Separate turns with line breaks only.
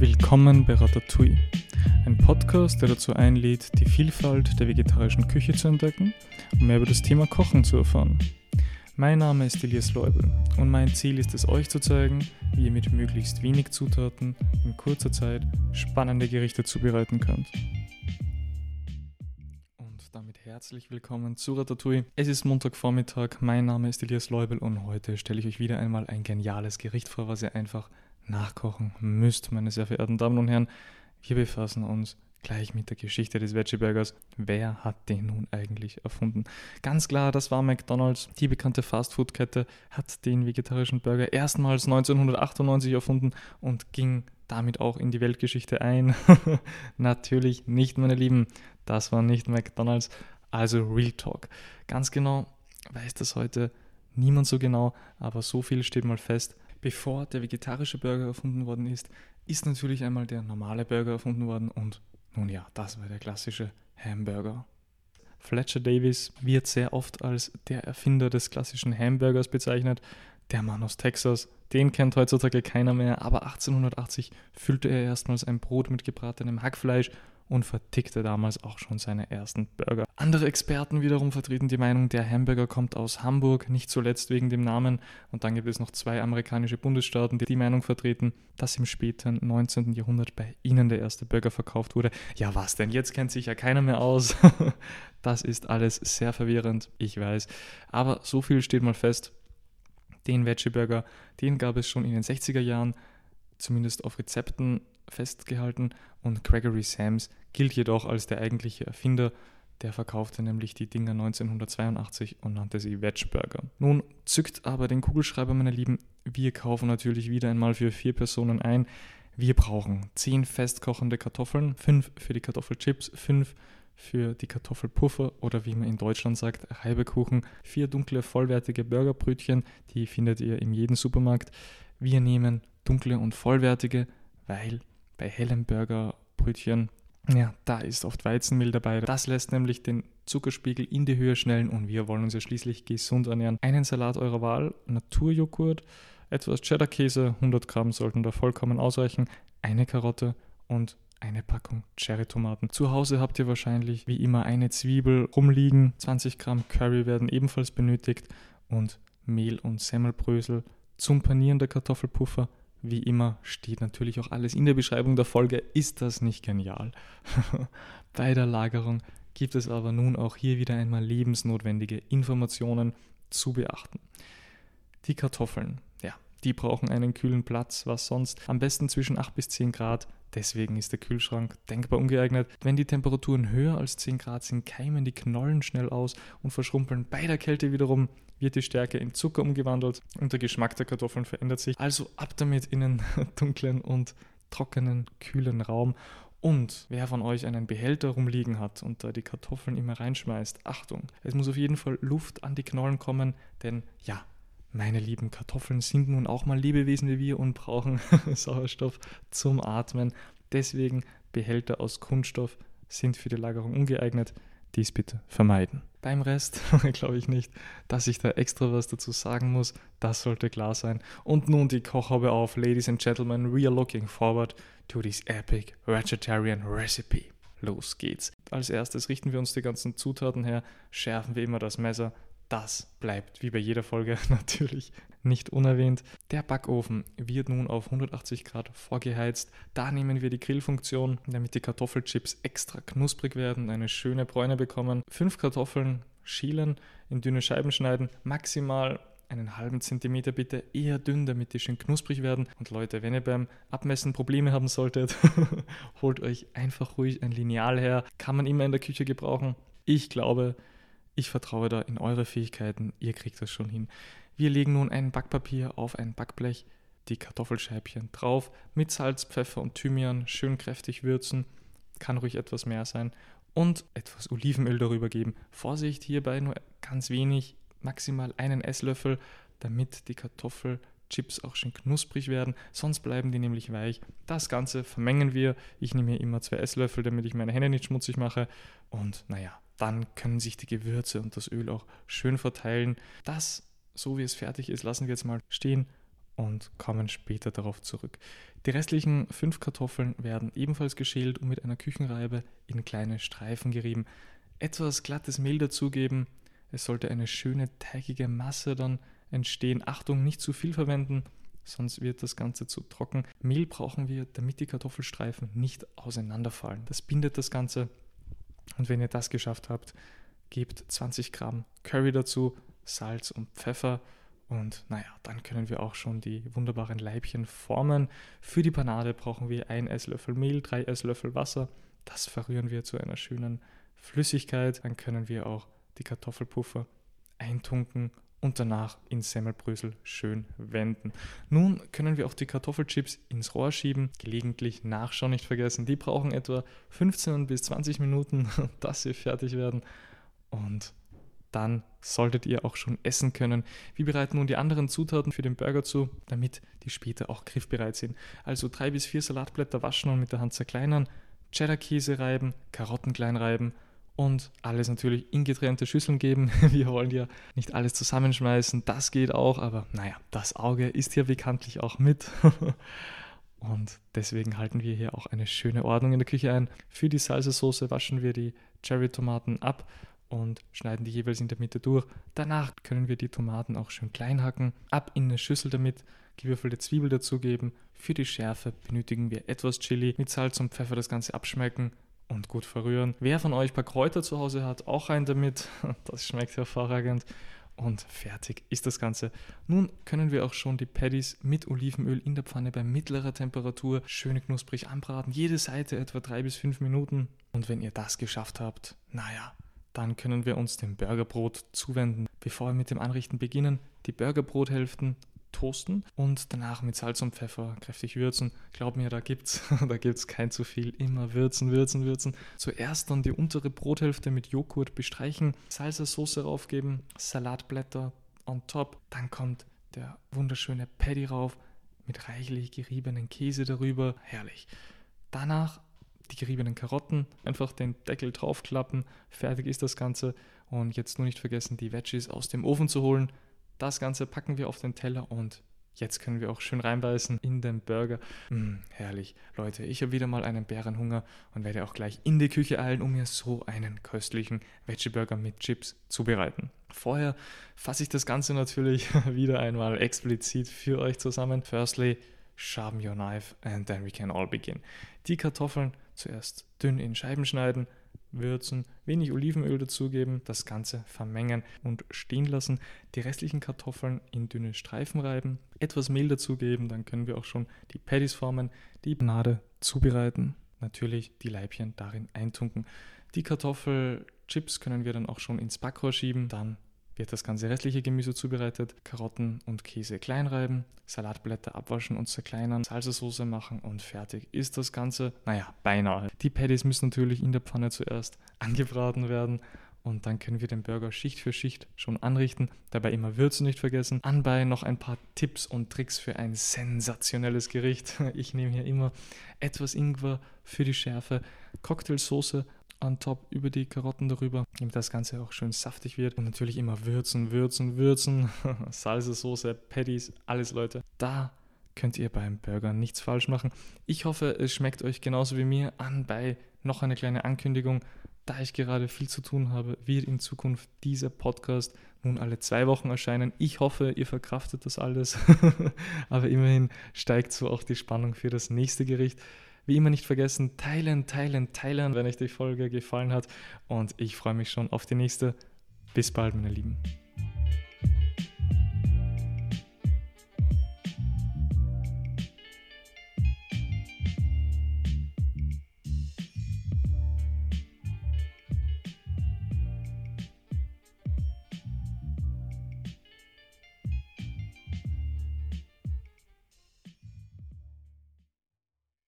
Willkommen bei Ratatouille, ein Podcast, der dazu einlädt, die Vielfalt der vegetarischen Küche zu entdecken und mehr über das Thema Kochen zu erfahren. Mein Name ist Elias Leubel und mein Ziel ist es, euch zu zeigen, wie ihr mit möglichst wenig Zutaten in kurzer Zeit spannende Gerichte zubereiten könnt. Und damit herzlich willkommen zu Ratatouille. Es ist Montagvormittag, mein Name ist Elias Leubel und heute stelle ich euch wieder einmal ein geniales Gericht vor, was ihr einfach nachkochen müsst, meine sehr verehrten Damen und Herren. Wir befassen uns gleich mit der Geschichte des Veggie Burgers. Wer hat den nun eigentlich erfunden? Ganz klar, das war McDonald's. Die bekannte Fastfood-Kette hat den vegetarischen Burger erstmals 1998 erfunden und ging damit auch in die Weltgeschichte ein. Natürlich nicht, meine Lieben. Das war nicht McDonald's. Also Real Talk. Ganz genau weiß das heute niemand so genau, aber so viel steht mal fest bevor der vegetarische Burger erfunden worden ist, ist natürlich einmal der normale Burger erfunden worden und nun ja, das war der klassische Hamburger. Fletcher Davis wird sehr oft als der Erfinder des klassischen Hamburgers bezeichnet. Der Mann aus Texas, den kennt heutzutage keiner mehr, aber 1880 füllte er erstmals ein Brot mit gebratenem Hackfleisch und vertickte damals auch schon seine ersten Burger. Andere Experten wiederum vertreten die Meinung, der Hamburger kommt aus Hamburg, nicht zuletzt wegen dem Namen. Und dann gibt es noch zwei amerikanische Bundesstaaten, die die Meinung vertreten, dass im späten 19. Jahrhundert bei ihnen der erste Burger verkauft wurde. Ja, was denn? Jetzt kennt sich ja keiner mehr aus. das ist alles sehr verwirrend, ich weiß. Aber so viel steht mal fest. Den Veggie Burger, den gab es schon in den 60er Jahren, zumindest auf Rezepten festgehalten und Gregory Sams gilt jedoch als der eigentliche Erfinder. Der verkaufte nämlich die Dinger 1982 und nannte sie Veg Burger. Nun zückt aber den Kugelschreiber, meine Lieben. Wir kaufen natürlich wieder einmal für vier Personen ein. Wir brauchen 10 festkochende Kartoffeln, 5 für die Kartoffelchips, 5 für die Kartoffelpuffer oder wie man in Deutschland sagt, Reibekuchen, 4 dunkle vollwertige Burgerbrötchen, die findet ihr in jedem Supermarkt. Wir nehmen dunkle und vollwertige, weil bei hellem Burgerbrötchen, ja, da ist oft Weizenmehl dabei. Das lässt nämlich den Zuckerspiegel in die Höhe schnellen und wir wollen uns ja schließlich gesund ernähren. Einen Salat eurer Wahl, Naturjoghurt, etwas Cheddar-Käse, 100 Gramm sollten da vollkommen ausreichen, eine Karotte und eine Packung Cherry-Tomaten. Zu Hause habt ihr wahrscheinlich wie immer eine Zwiebel rumliegen, 20 Gramm Curry werden ebenfalls benötigt und Mehl und Semmelbrösel zum Panieren der Kartoffelpuffer wie immer steht natürlich auch alles in der Beschreibung der Folge. Ist das nicht genial? Bei der Lagerung gibt es aber nun auch hier wieder einmal lebensnotwendige Informationen zu beachten. Die Kartoffeln, die brauchen einen kühlen Platz, was sonst am besten zwischen 8 bis 10 Grad. Deswegen ist der Kühlschrank denkbar ungeeignet. Wenn die Temperaturen höher als 10 Grad sind, keimen die Knollen schnell aus und verschrumpeln. Bei der Kälte wiederum wird die Stärke in Zucker umgewandelt und der Geschmack der Kartoffeln verändert sich. Also ab damit in einen dunklen und trockenen, kühlen Raum. Und wer von euch einen Behälter rumliegen hat und da die Kartoffeln immer reinschmeißt, Achtung, es muss auf jeden Fall Luft an die Knollen kommen, denn ja, meine lieben Kartoffeln sind nun auch mal Lebewesen wie wir und brauchen Sauerstoff zum Atmen. Deswegen Behälter aus Kunststoff sind für die Lagerung ungeeignet dies bitte vermeiden. Beim Rest glaube ich nicht, dass ich da extra was dazu sagen muss. Das sollte klar sein. Und nun die Kochhaube auf, Ladies and Gentlemen. We are looking forward to this epic vegetarian recipe. Los geht's. Als erstes richten wir uns die ganzen Zutaten her, schärfen wir immer das Messer. Das bleibt wie bei jeder Folge natürlich nicht unerwähnt. Der Backofen wird nun auf 180 Grad vorgeheizt. Da nehmen wir die Grillfunktion, damit die Kartoffelchips extra knusprig werden, eine schöne Bräune bekommen. Fünf Kartoffeln schälen, in dünne Scheiben schneiden, maximal einen halben Zentimeter bitte eher dünn, damit die schön knusprig werden. Und Leute, wenn ihr beim Abmessen Probleme haben solltet, holt euch einfach ruhig ein Lineal her. Kann man immer in der Küche gebrauchen. Ich glaube, ich vertraue da in eure Fähigkeiten. Ihr kriegt das schon hin. Wir legen nun ein Backpapier auf ein Backblech, die Kartoffelscheibchen drauf, mit Salz, Pfeffer und Thymian schön kräftig würzen, kann ruhig etwas mehr sein und etwas Olivenöl darüber geben. Vorsicht hierbei nur ganz wenig, maximal einen Esslöffel, damit die Kartoffelchips auch schön knusprig werden, sonst bleiben die nämlich weich. Das Ganze vermengen wir. Ich nehme hier immer zwei Esslöffel, damit ich meine Hände nicht schmutzig mache. Und naja, dann können sich die Gewürze und das Öl auch schön verteilen. Das so wie es fertig ist, lassen wir jetzt mal stehen und kommen später darauf zurück. Die restlichen fünf Kartoffeln werden ebenfalls geschält und mit einer Küchenreibe in kleine Streifen gerieben. Etwas glattes Mehl dazugeben. Es sollte eine schöne teigige Masse dann entstehen. Achtung, nicht zu viel verwenden, sonst wird das Ganze zu trocken. Mehl brauchen wir, damit die Kartoffelstreifen nicht auseinanderfallen. Das bindet das Ganze. Und wenn ihr das geschafft habt, gebt 20 Gramm Curry dazu, Salz und Pfeffer und naja, dann können wir auch schon die wunderbaren Leibchen formen. Für die Panade brauchen wir ein Esslöffel Mehl, drei Esslöffel Wasser. Das verrühren wir zu einer schönen Flüssigkeit. Dann können wir auch die Kartoffelpuffer eintunken und danach in Semmelbrösel schön wenden. Nun können wir auch die Kartoffelchips ins Rohr schieben, gelegentlich nachschauen nicht vergessen. Die brauchen etwa 15 bis 20 Minuten, dass sie fertig werden. Und dann solltet ihr auch schon essen können. Wir bereiten nun die anderen Zutaten für den Burger zu, damit die später auch griffbereit sind. Also drei bis vier Salatblätter waschen und mit der Hand zerkleinern, Cheddar-Käse reiben, Karotten klein reiben und alles natürlich in getrennte Schüsseln geben. Wir wollen ja nicht alles zusammenschmeißen, das geht auch, aber naja, das Auge ist hier bekanntlich auch mit. Und deswegen halten wir hier auch eine schöne Ordnung in der Küche ein. Für die Salsa-Soße waschen wir die Cherry-Tomaten ab und schneiden die jeweils in der Mitte durch. Danach können wir die Tomaten auch schön klein hacken, ab in eine Schüssel damit, gewürfelte Zwiebel dazugeben. Für die Schärfe benötigen wir etwas Chili, mit Salz und Pfeffer das Ganze abschmecken und gut verrühren. Wer von euch ein paar Kräuter zu Hause hat, auch rein damit. Das schmeckt hervorragend. Und fertig ist das Ganze. Nun können wir auch schon die Patties mit Olivenöl in der Pfanne bei mittlerer Temperatur schön knusprig anbraten. Jede Seite etwa drei bis fünf Minuten. Und wenn ihr das geschafft habt, naja, dann können wir uns dem Burgerbrot zuwenden. Bevor wir mit dem Anrichten beginnen, die Burgerbrothälften toasten und danach mit Salz und Pfeffer kräftig würzen. Glaub mir, da gibt's, da gibt's kein zu viel. Immer würzen, würzen, würzen. Zuerst dann die untere Brothälfte mit Joghurt bestreichen, Salsa-Soße raufgeben, Salatblätter on top. Dann kommt der wunderschöne Patty rauf mit reichlich geriebenen Käse darüber. Herrlich. Danach die geriebenen Karotten, einfach den Deckel draufklappen, fertig ist das Ganze. Und jetzt nur nicht vergessen, die Veggies aus dem Ofen zu holen. Das Ganze packen wir auf den Teller und jetzt können wir auch schön reinbeißen in den Burger. Mm, herrlich. Leute, ich habe wieder mal einen Bärenhunger und werde auch gleich in die Küche eilen, um mir so einen köstlichen Veggie-Burger mit Chips zubereiten. Vorher fasse ich das Ganze natürlich wieder einmal explizit für euch zusammen. Firstly, sharpen your knife and then we can all begin. Die Kartoffeln zuerst dünn in Scheiben schneiden, würzen, wenig Olivenöl dazugeben, das Ganze vermengen und stehen lassen, die restlichen Kartoffeln in dünne Streifen reiben, etwas Mehl dazugeben, dann können wir auch schon die Patties formen, die Panade zubereiten, natürlich die Leibchen darin eintunken. Die Kartoffelchips können wir dann auch schon ins Backrohr schieben, dann wird das ganze restliche Gemüse zubereitet, Karotten und Käse kleinreiben, Salatblätter abwaschen und zerkleinern, Salsa-Soße machen und fertig ist das Ganze. Naja, beinahe. Die Patties müssen natürlich in der Pfanne zuerst angebraten werden und dann können wir den Burger Schicht für Schicht schon anrichten. Dabei immer Würzen nicht vergessen. Anbei noch ein paar Tipps und Tricks für ein sensationelles Gericht. Ich nehme hier immer etwas Ingwer für die Schärfe, Cocktailsoße on top über die Karotten darüber, damit das Ganze auch schön saftig wird. Und natürlich immer würzen, würzen, würzen. Salsa, Soße, Patties, alles Leute. Da könnt ihr beim Burger nichts falsch machen. Ich hoffe, es schmeckt euch genauso wie mir an bei noch eine kleine Ankündigung. Da ich gerade viel zu tun habe, wird in Zukunft dieser Podcast nun alle zwei Wochen erscheinen. Ich hoffe, ihr verkraftet das alles. Aber immerhin steigt so auch die Spannung für das nächste Gericht. Wie immer nicht vergessen, teilen, teilen, teilen, wenn euch die Folge gefallen hat. Und ich freue mich schon auf die nächste. Bis bald, meine Lieben.